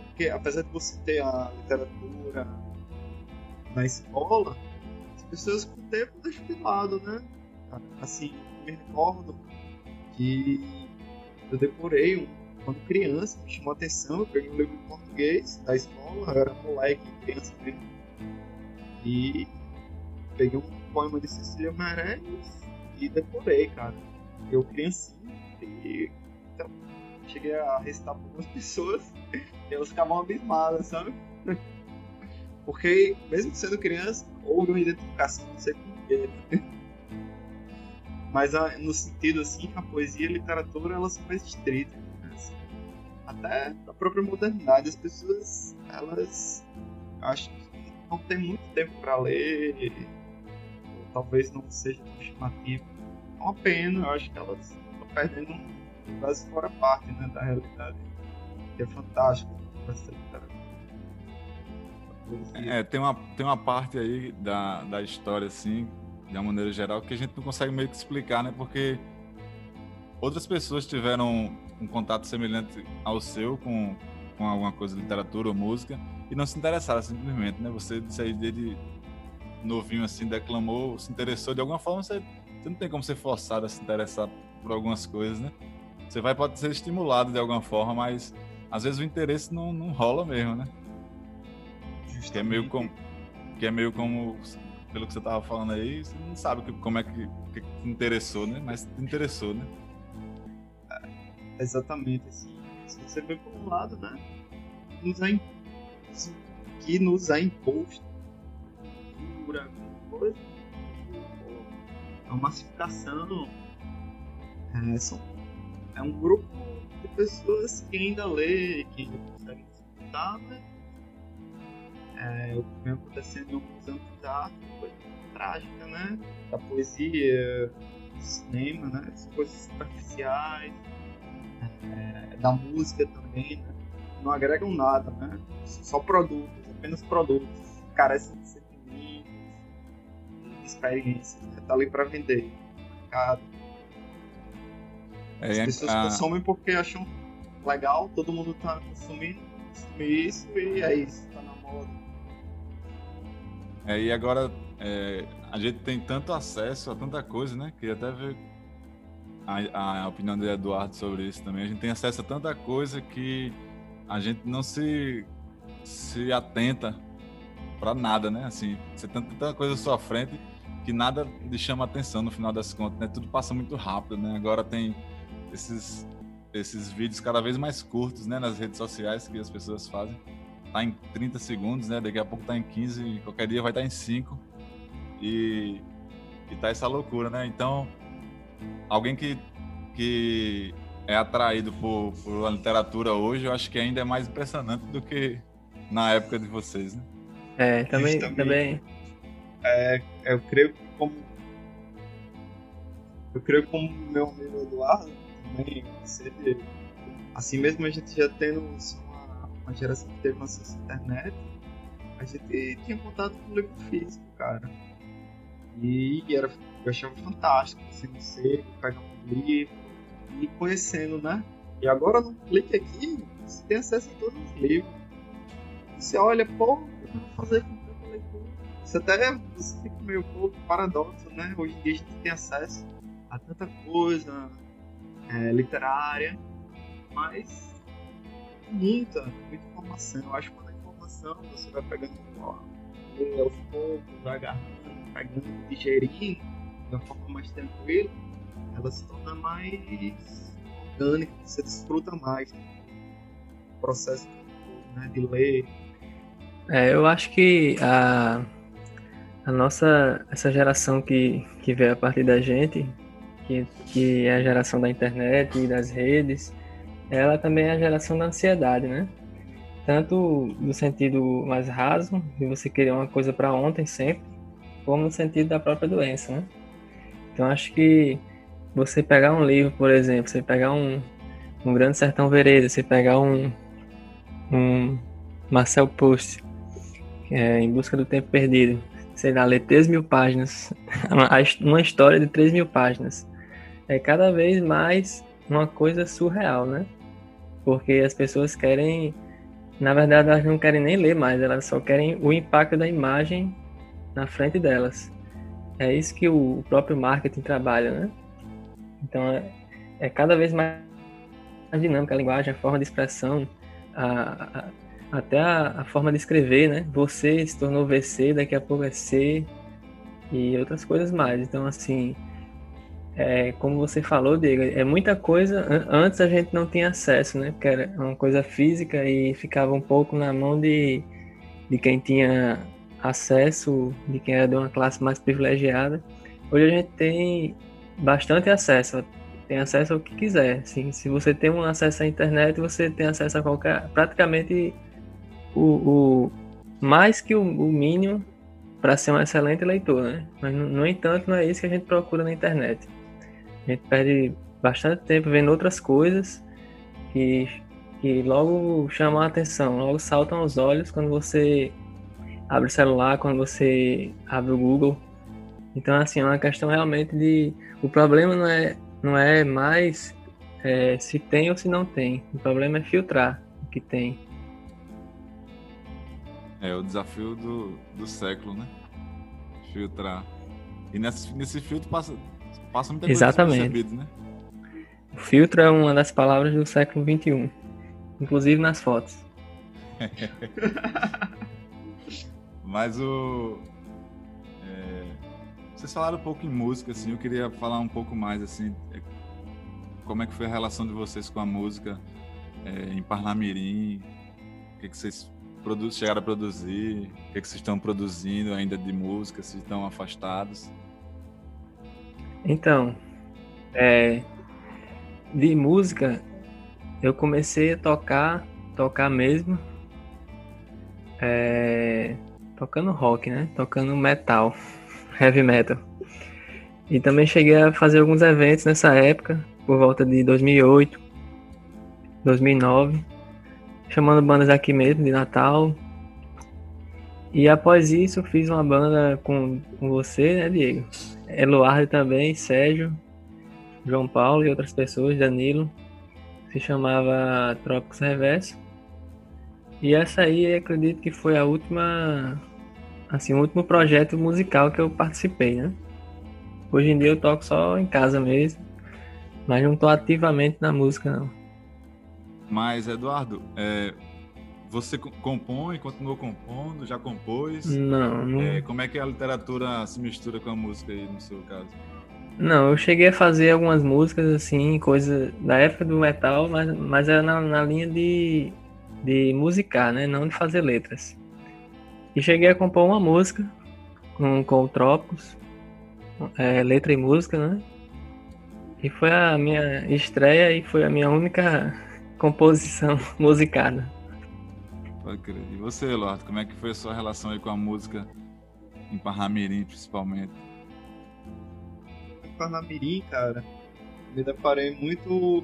Porque apesar de você ter a literatura na escola, as pessoas com o tempo deixam de lado, né? Assim, me recordo que eu decorei um, quando criança, me chamou a atenção, eu peguei um livro de português da escola, eu era moleque, criança mesmo. E peguei um poema de Cecília Meirelles e decorei, cara. Eu criancinha e então, cheguei a recitar para algumas pessoas e elas ficavam abismadas, sabe? Porque, mesmo sendo criança, houve uma identificação, não sei porquê. Mas no sentido assim, a poesia e a literatura elas são mais estritas. Né? Assim, até a própria modernidade, as pessoas, elas acho que não tem muito tempo para ler, ou talvez não seja tão chamativo. Uma pena, eu acho que elas estão perdendo quase fora parte né, da realidade, que é fantástico. É, tem uma, tem uma parte aí da, da história, assim, de uma maneira geral, que a gente não consegue meio que explicar, né? Porque outras pessoas tiveram um contato semelhante ao seu com, com alguma coisa literatura ou música e não se interessaram simplesmente, né? Você disse aí desde novinho assim, declamou, se interessou de alguma forma, você, você não tem como ser forçado a se interessar por algumas coisas, né? Você vai pode ser estimulado de alguma forma, mas às vezes o interesse não, não rola mesmo, né? Justamente. Que é meio como que é meio como pelo que você tava falando aí, você não sabe como é que, que te interessou, né? Mas te interessou, né? É, exatamente, assim. Se você vê por um lado, né? Nos é, que nos é imposto por alguma coisa, a massificação é, são, é um grupo de pessoas que ainda lê, que ainda conseguem escutar, né? é, o que vem acontecendo nos anos da arte, coisa trágica, né? Da poesia, do cinema, né? As coisas superficiais, é, da música também, né? Não agregam nada, né? Só produtos, apenas produtos, carecem de de experiências, né? Tá ali para vender, mercado. É, As pessoas a... consomem porque acham legal, todo mundo tá consumindo, consumir isso e é isso, tá na moda. É, e agora é, a gente tem tanto acesso a tanta coisa, né? Queria até ver a, a opinião do Eduardo sobre isso também. A gente tem acesso a tanta coisa que a gente não se, se atenta para nada, né? Assim, você tem tanta coisa à sua frente que nada lhe chama atenção no final das contas, né? Tudo passa muito rápido, né? Agora tem esses esses vídeos cada vez mais curtos, né, nas redes sociais que as pessoas fazem tá em 30 segundos, né? Daqui a pouco tá em 15, qualquer dia vai estar tá em 5. E, e tá essa loucura, né? Então, alguém que, que é atraído por, por literatura hoje, eu acho que ainda é mais impressionante do que na época de vocês, né? É, também. também... É, eu creio que como. Eu creio como meu amigo Eduardo também, assim mesmo a gente já tendo uma geração que teve acesso à internet, a gente tinha contato com o livro físico, cara. E era, eu achava fantástico, assim, você pegar um livro e conhecendo, né? E agora no clique aqui, você tem acesso a todos os livros. Você olha, pô, eu vou fazer com Você até você fica meio pouco paradoxo, né? Hoje em dia a gente tem acesso a tanta coisa é, literária, mas muita, muita informação. Eu acho que quando a informação você vai pegando aos poucos, vai agarrando, pegando, digerindo de uma forma mais tranquila, ela se torna mais orgânica, você desfruta mais do processo né, de ler. É, eu acho que a, a nossa, essa geração que, que veio a partir da gente, que, que é a geração da internet e das redes, ela também é a geração da ansiedade, né? Tanto no sentido mais raso, de você querer uma coisa para ontem sempre, como no sentido da própria doença, né? Então acho que você pegar um livro, por exemplo, você pegar um, um Grande Sertão Vereda, você pegar um, um Marcel Proust, é, Em Busca do Tempo Perdido, sei lá, ler 3 mil páginas, uma história de 3 mil páginas. É cada vez mais uma coisa surreal, né? Porque as pessoas querem, na verdade, elas não querem nem ler mais, elas só querem o impacto da imagem na frente delas. É isso que o próprio marketing trabalha, né? Então é, é cada vez mais dinâmica a linguagem, a forma de expressão, a, a até a, a, forma de escrever, né? Você se tornou VC, daqui a pouco é C e outras coisas mais. Então, assim, é, como você falou, Diego, é muita coisa. Antes a gente não tinha acesso, né? Porque era uma coisa física e ficava um pouco na mão de, de quem tinha acesso, de quem era de uma classe mais privilegiada. Hoje a gente tem bastante acesso, tem acesso ao que quiser. Assim, se você tem um acesso à internet, você tem acesso a qualquer, praticamente o, o mais que o, o mínimo para ser um excelente leitor, né? Mas no, entanto, não é isso que a gente procura na internet. A gente perde bastante tempo vendo outras coisas que, que logo chamam a atenção, logo saltam aos olhos quando você abre o celular, quando você abre o Google. Então, assim, é uma questão realmente de. O problema não é, não é mais é, se tem ou se não tem. O problema é filtrar o que tem. É o desafio do, do século, né? Filtrar. E nesse, nesse filtro passa, passa muita coisa Exatamente. né? O filtro é uma das palavras do século XXI. Inclusive nas fotos. Mas o. É, vocês falaram um pouco em música, assim, eu queria falar um pouco mais, assim, é, como é que foi a relação de vocês com a música é, em Parnamirim, o que, que vocês chegaram a produzir? O que, é que vocês estão produzindo ainda de música? Se estão afastados? Então, é, de música, eu comecei a tocar, tocar mesmo, é, tocando rock, né? Tocando metal, heavy metal. E também cheguei a fazer alguns eventos nessa época, por volta de 2008, 2009 chamando bandas aqui mesmo, de Natal. E após isso, fiz uma banda com, com você, né, Diego? Eluardo também, Sérgio, João Paulo e outras pessoas, Danilo. Se chamava Trópicos Reverso. E essa aí, acredito que foi a última, assim, o último projeto musical que eu participei, né? Hoje em dia eu toco só em casa mesmo, mas não tô ativamente na música, não. Mas, Eduardo, é, você compõe, continuou compondo, já compôs? Não, não. É, como é que a literatura se mistura com a música aí, no seu caso? Não, eu cheguei a fazer algumas músicas, assim, coisa da época do metal, mas, mas era na, na linha de, de musicar, né? Não de fazer letras. E cheguei a compor uma música com, com o Trópicos, é, letra e música, né? E foi a minha estreia e foi a minha única composição musicada. E você, Eduardo, como é que foi a sua relação aí com a música em Parnamirim, principalmente? Em Parnamirim, cara, me deparei muito.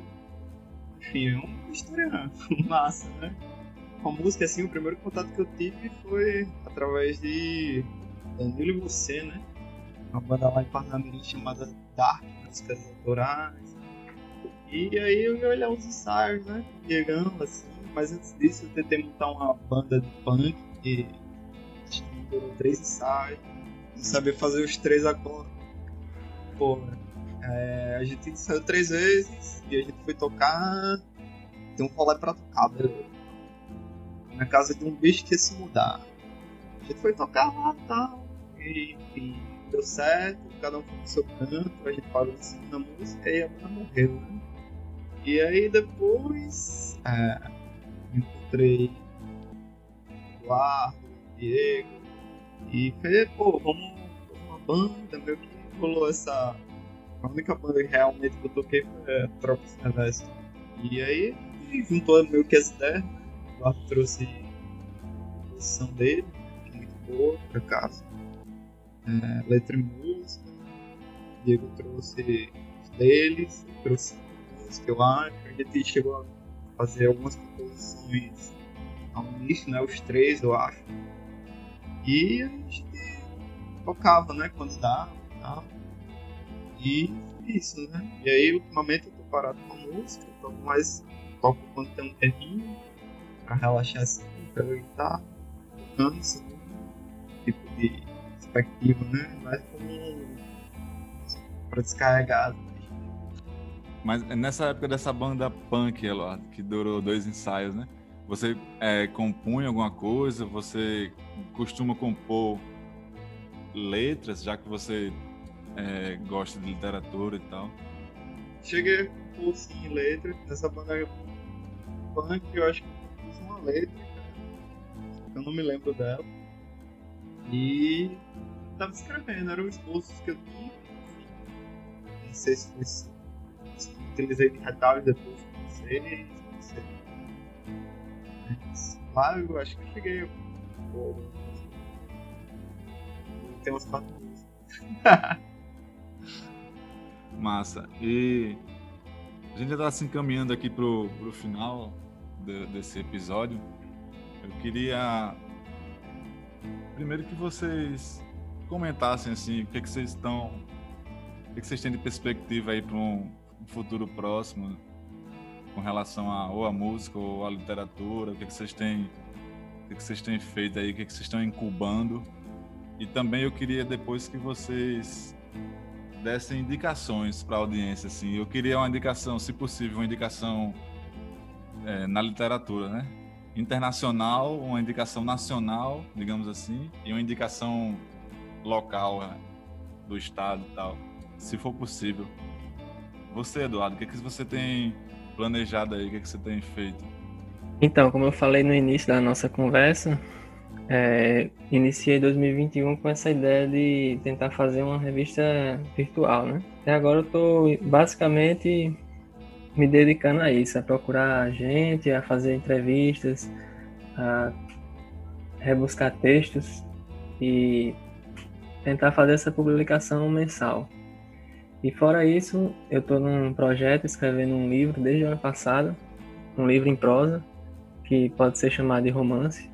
Enfim, é uma história massa, né? Com a música, assim, o primeiro contato que eu tive foi através de Danilo e Você, né? Uma banda lá em Parnamirim chamada Dark, músicas autorais e aí eu ia olhar os ensaios, né? Diegão, assim. Mas antes disso eu tentei montar uma banda de punk e durou três ensaios. Não sabia fazer os três acordes. Pô, é, a gente ensaiou três vezes e a gente foi tocar. Tem um rolê pra tocar, beleza. Na casa de um bicho que ia se mudar. A gente foi tocar lá e tal. E enfim, deu certo, cada um foi pro seu canto, a gente parou assim na música e a banda morreu, né? E aí depois é, encontrei o Diego, e falei, pô, vamos uma banda, meio que rolou essa. A única banda realmente que eu toquei foi a Tropos Reverso. E aí juntou meio que as ideias, né? O Eduardo trouxe a posição dele, é muito boa, por acaso. É, letra e música. Diego trouxe deles, trouxe acho. A gente chegou a fazer algumas composições ao início, né? Os três, eu acho. E a gente tocava, né? Quando dá e. E isso, né? E aí, ultimamente, eu tô parado com a música, toco mais. Toco quando tem um tempinho, pra relaxar assim, pra estar tocando assim, tipo de perspectiva, né? Mais como pra descarregar. Mas nessa época dessa banda punk, que durou dois ensaios, né? Você é, compunha alguma coisa? Você costuma compor letras, já que você é, gosta de literatura e tal? Cheguei a compor sim letras. Nessa banda punk eu acho que eu fiz uma letra, eu não me lembro dela. E tava escrevendo, eram esboços que eu tinha. Não sei se foi se utilizei de retalho depois com vocês, lá eu acho que eu cheguei. Tem umas quatro. Massa. E a gente já está se encaminhando aqui pro, pro final de, desse episódio. Eu queria primeiro que vocês comentassem assim, o que, é que vocês estão, o que, é que vocês têm de perspectiva aí para um, futuro próximo com relação a ou a música ou a literatura, o que, é que vocês têm, o que, que vocês têm feito aí, o que, que vocês estão incubando. E também eu queria depois que vocês dessem indicações para a audiência. Assim. Eu queria uma indicação, se possível, uma indicação é, na literatura, né? Internacional, uma indicação nacional, digamos assim, e uma indicação local né? do estado e tal, se for possível. Você, Eduardo, o que, é que você tem planejado aí? O que, é que você tem feito? Então, como eu falei no início da nossa conversa, é, iniciei 2021 com essa ideia de tentar fazer uma revista virtual, né? Até agora eu estou basicamente me dedicando a isso, a procurar gente, a fazer entrevistas, a rebuscar textos e tentar fazer essa publicação mensal. E fora isso, eu estou num projeto escrevendo um livro desde o ano passado, um livro em prosa, que pode ser chamado de romance,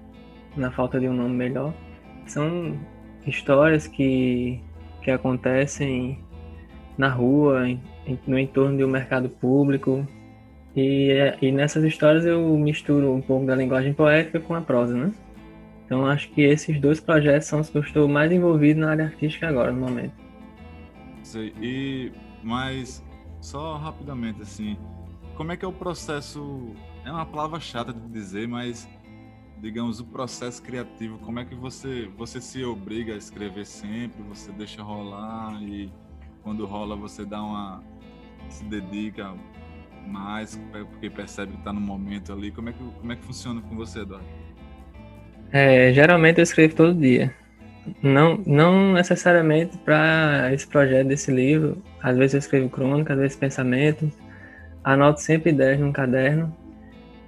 na falta de um nome melhor. São histórias que, que acontecem na rua, em, no entorno do mercado público. E, e nessas histórias eu misturo um pouco da linguagem poética com a prosa, né? Então acho que esses dois projetos são os que eu estou mais envolvido na área artística agora, no momento. Sei. E, mas, só rapidamente, assim, como é que é o processo? É uma palavra chata de dizer, mas digamos, o processo criativo, como é que você, você se obriga a escrever sempre, você deixa rolar e quando rola você dá uma, se dedica mais, porque percebe que está no momento ali, como é que, como é que funciona com você, Eduardo? É, geralmente eu escrevo todo dia. Não, não necessariamente para esse projeto desse livro. Às vezes eu escrevo crônica, às vezes pensamentos. Anoto sempre ideias num caderno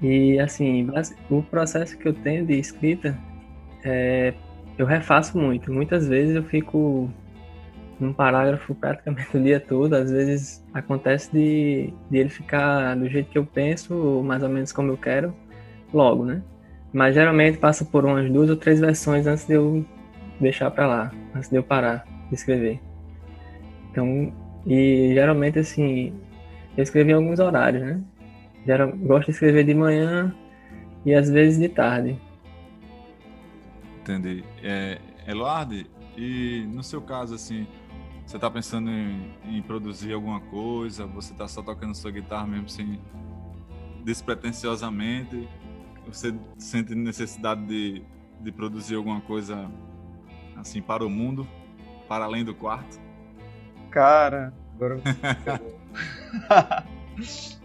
e assim, o processo que eu tenho de escrita, é, eu refaço muito. Muitas vezes eu fico num parágrafo praticamente o dia todo. Às vezes acontece de, de ele ficar do jeito que eu penso, mais ou menos como eu quero, logo, né? Mas geralmente passa por umas duas ou três versões antes de eu deixar para lá, antes de eu parar de escrever. Então, e geralmente assim, eu escrevi em alguns horários, né? Geral, gosto de escrever de manhã e às vezes de tarde. Entendi. É, Eluardo, e no seu caso, assim, você está pensando em, em, produzir alguma coisa? Você está só tocando sua guitarra mesmo, assim, despretensiosamente? Você sente necessidade de, de produzir alguma coisa, assim, para o mundo, para além do quarto? Cara, agora você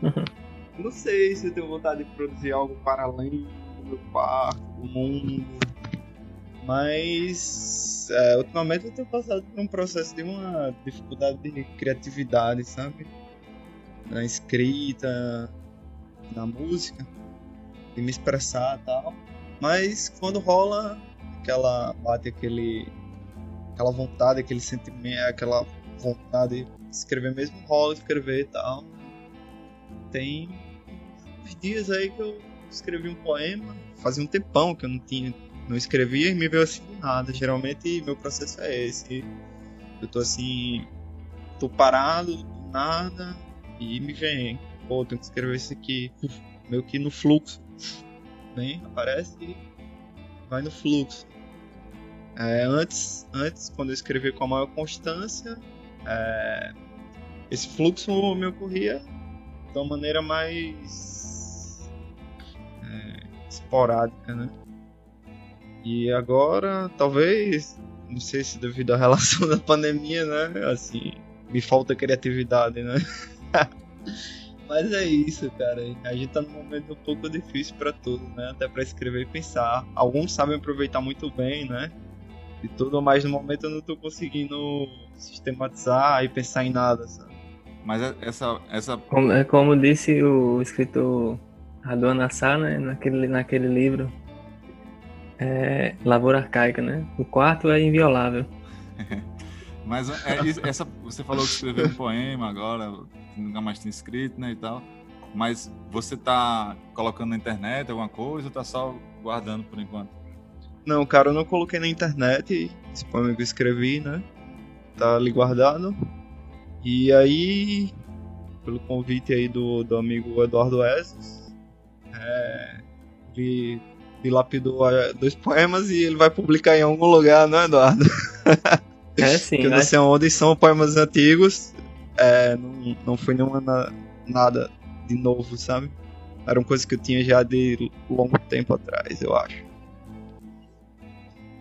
Não sei se eu tenho vontade de produzir algo para além do meu quarto, do mundo. Mas é, ultimamente eu tenho passado por um processo de uma dificuldade de criatividade, sabe? Na escrita, na música, de me expressar e tal. Mas quando rola aquela. bate aquele. aquela vontade, aquele sentimento, aquela vontade de escrever mesmo, rola escrever e tal tem uns dias aí que eu escrevi um poema. Fazia um tempão que eu não tinha não escrevia e me veio assim do nada. Geralmente meu processo é esse. Eu tô assim, tô parado, do nada, e me vem, pô, tenho que escrever isso aqui, meio que no fluxo. Vem, aparece e vai no fluxo. É, antes, antes, quando eu escrevia com a maior constância, é, esse fluxo me ocorria de uma maneira mais é, esporádica, né? E agora, talvez, não sei se devido à relação da pandemia, né? Assim, me falta criatividade, né? Mas é isso, cara. A gente tá num momento um pouco difícil para tudo, né? Até para escrever e pensar. Alguns sabem aproveitar muito bem, né? E tudo, mas no momento eu não tô conseguindo sistematizar e pensar em nada, sabe? Mas é, essa. essa... Como, é como disse o escritor Radon Assar, né? Naquele, naquele livro é, Lavoura Arcaica, né? O quarto é inviolável. Mas é, é essa, você falou que escreveu um poema agora, nunca mais tinha escrito, né, e tal. Mas você tá colocando na internet alguma coisa ou tá só guardando por enquanto? Não, cara, eu não coloquei na internet esse poema que eu escrevi, né? Tá ali guardado. E aí, pelo convite aí do, do amigo Eduardo Esses, é, ele dilapidou é, dois poemas e ele vai publicar em algum lugar, não é, Eduardo? É sim. que eu não sei onde são poemas antigos. É, não, não foi nenhuma na, nada de novo, sabe? Eram coisas que eu tinha já de longo tempo atrás, eu acho.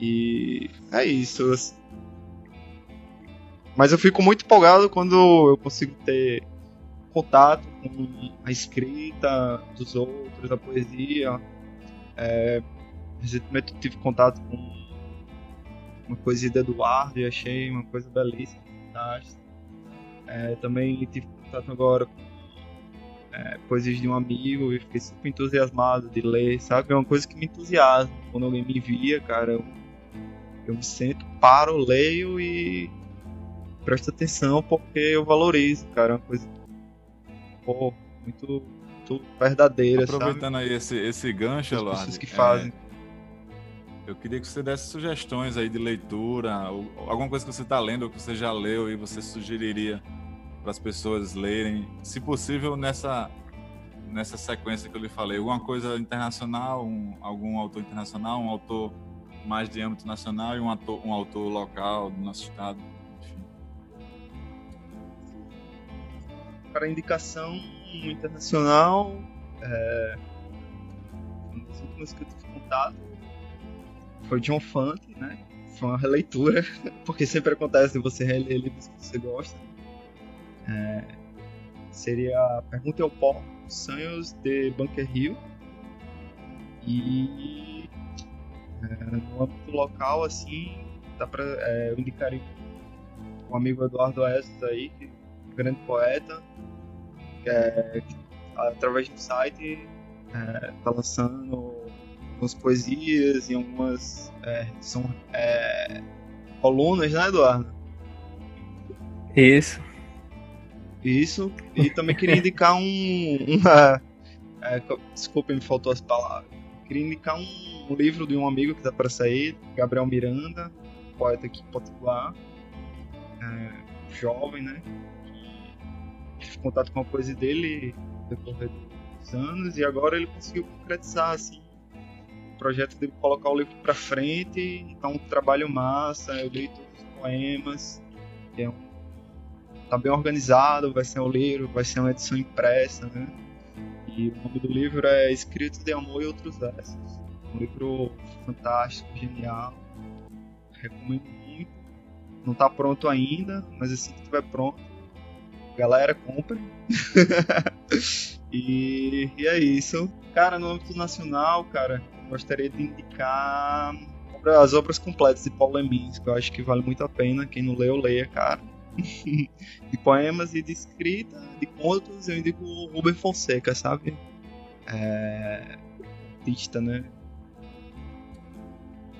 E é isso. Mas eu fico muito empolgado quando eu consigo ter contato com a escrita dos outros, a poesia, é, recentemente eu tive contato com uma poesia do Eduardo e achei uma coisa belíssima, fantástica. É, também tive contato agora com é, poesias de um amigo e fiquei super entusiasmado de ler, sabe? É uma coisa que me entusiasma. Quando alguém me envia, cara, eu, eu me sento, paro, leio e presto atenção porque eu valorizo, cara. É uma coisa pô, muito muito verdadeira, Aproveitando sabe? aí esse, esse gancho, pessoas que fazem. É, eu queria que você desse sugestões aí de leitura, alguma coisa que você está lendo ou que você já leu e você sugeriria para as pessoas lerem, se possível nessa nessa sequência que eu lhe falei, alguma coisa internacional, um, algum autor internacional, um autor mais de âmbito nacional e um, ator, um autor local do nosso estado. Para indicação, internacional. É, das últimas que eu tive contato foi John Fante, né? Foi uma releitura, porque sempre acontece você reler livros que você gosta. É, seria Pergunta ao Pó, Sonhos de Bunker Hill. E é, no âmbito local, assim, dá pra, é, eu indicaria um amigo Eduardo Estes aí, que é um grande poeta, é, através do site é, tá lançando algumas poesias e algumas é, são é, colunas, né, Eduardo? Isso. Isso. E também queria indicar um. Uma, é, desculpa, me faltou as palavras. Queria indicar um, um livro de um amigo que tá para sair, Gabriel Miranda, poeta aqui potiguar, é, jovem, né? tive contato com a poesia dele decorrer dos anos e agora ele conseguiu concretizar assim o projeto dele colocar o livro para frente tá um trabalho massa eu li todos os poemas é um, tá bem organizado vai ser um livro vai ser uma edição impressa né o nome do livro é Escritos de Amor e Outros Versos um livro fantástico genial recomendo muito não está pronto ainda mas assim que estiver pronto galera, compre. e, e é isso. Cara, no âmbito nacional, cara, gostaria de indicar as obras completas de Paulo Lemins, que eu acho que vale muito a pena. Quem não leu, leia, cara. de poemas e de escrita, de contos, eu indico o Ruben Fonseca, sabe? É... Artista, né?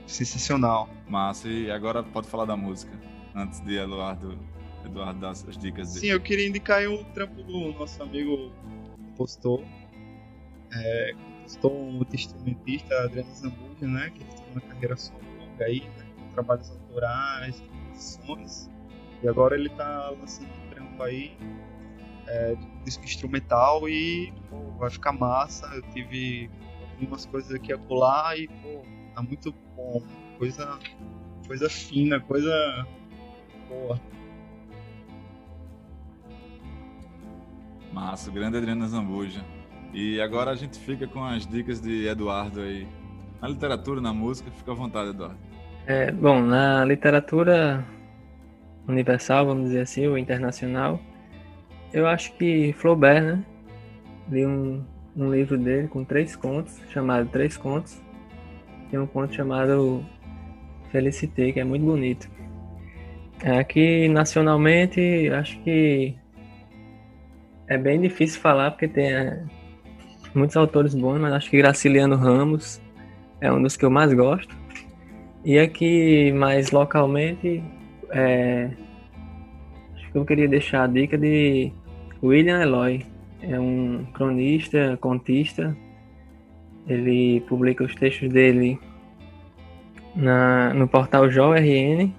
Sensacional. Massa, e agora pode falar da música, antes de Eduardo Eduardo dar as dicas dele. Sim, eu queria indicar um trampo do nosso amigo compositor, é, um instrumentista, Adriano Zambuja, né? Que uma carreira solo longa aí, né? trabalhos autorais, composições. E agora ele tá lançando um trampo aí é, de disco instrumental e pô, vai ficar massa. Eu tive algumas coisas aqui a colar e pô, tá muito bom. Coisa, coisa fina, coisa boa. Massa, grande Adriana Zambuja. E agora a gente fica com as dicas de Eduardo aí. Na literatura, na música, fica à vontade, Eduardo. É, bom, na literatura universal, vamos dizer assim, ou internacional, eu acho que Flaubert, né? Li um, um livro dele com três contos, chamado Três Contos. Tem um conto chamado Felicité, que é muito bonito. Aqui, nacionalmente, acho que é bem difícil falar, porque tem é, muitos autores bons, mas acho que Graciliano Ramos é um dos que eu mais gosto. E aqui, mais localmente, é, acho que eu queria deixar a dica de William Eloy. É um cronista, contista. Ele publica os textos dele na, no portal JORN.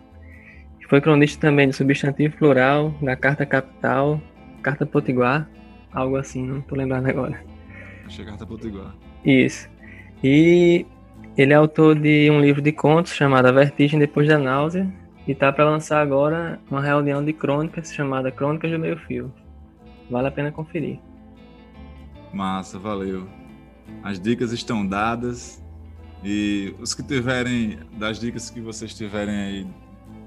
Foi cronista também do Substantivo Plural, da Carta Capital, Carta Potiguar, algo assim, não tô lembrando agora. Achei Carta Potiguar. Isso. E ele é autor de um livro de contos chamado A Vertigem Depois da Náusea e tá para lançar agora uma reunião de crônicas chamada Crônicas do Meio Fio. Vale a pena conferir. Massa, valeu. As dicas estão dadas e os que tiverem, das dicas que vocês tiverem aí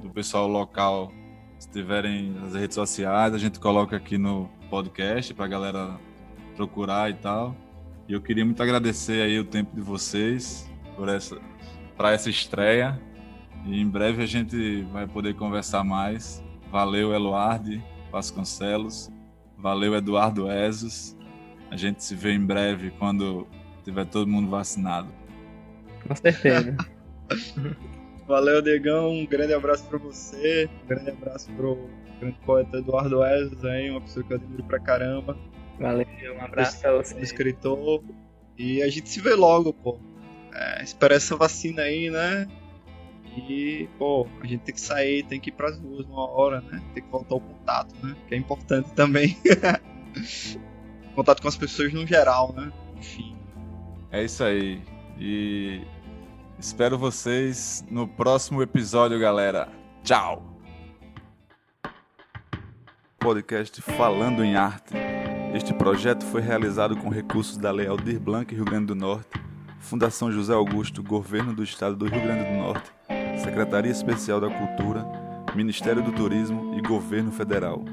do pessoal local, se tiverem nas redes sociais, a gente coloca aqui no podcast para a galera procurar e tal. E eu queria muito agradecer aí o tempo de vocês por essa para essa estreia. E em breve a gente vai poder conversar mais. Valeu, Eluardi Vasconcelos. Valeu, Eduardo Ezos. A gente se vê em breve quando tiver todo mundo vacinado. Com certeza. Valeu, Diegão. Um grande abraço para você. Um grande abraço pro grande poeta Eduardo Ezos aí, uma pessoa que eu admiro pra caramba. Valeu, um abraço pra você. Escritor. E a gente se vê logo, pô é, espera essa vacina aí, né? E, pô, a gente tem que sair, tem que ir pras ruas uma hora, né? Tem que voltar ao contato, né? Que é importante também. contato com as pessoas no geral, né? Enfim. É isso aí. E espero vocês no próximo episódio, galera. Tchau! Podcast Falando em Arte. Este projeto foi realizado com recursos da Lei Aldir Blanc Rio Grande do Norte Fundação José Augusto, Governo do Estado do Rio Grande do Norte, Secretaria Especial da Cultura, Ministério do Turismo e Governo Federal.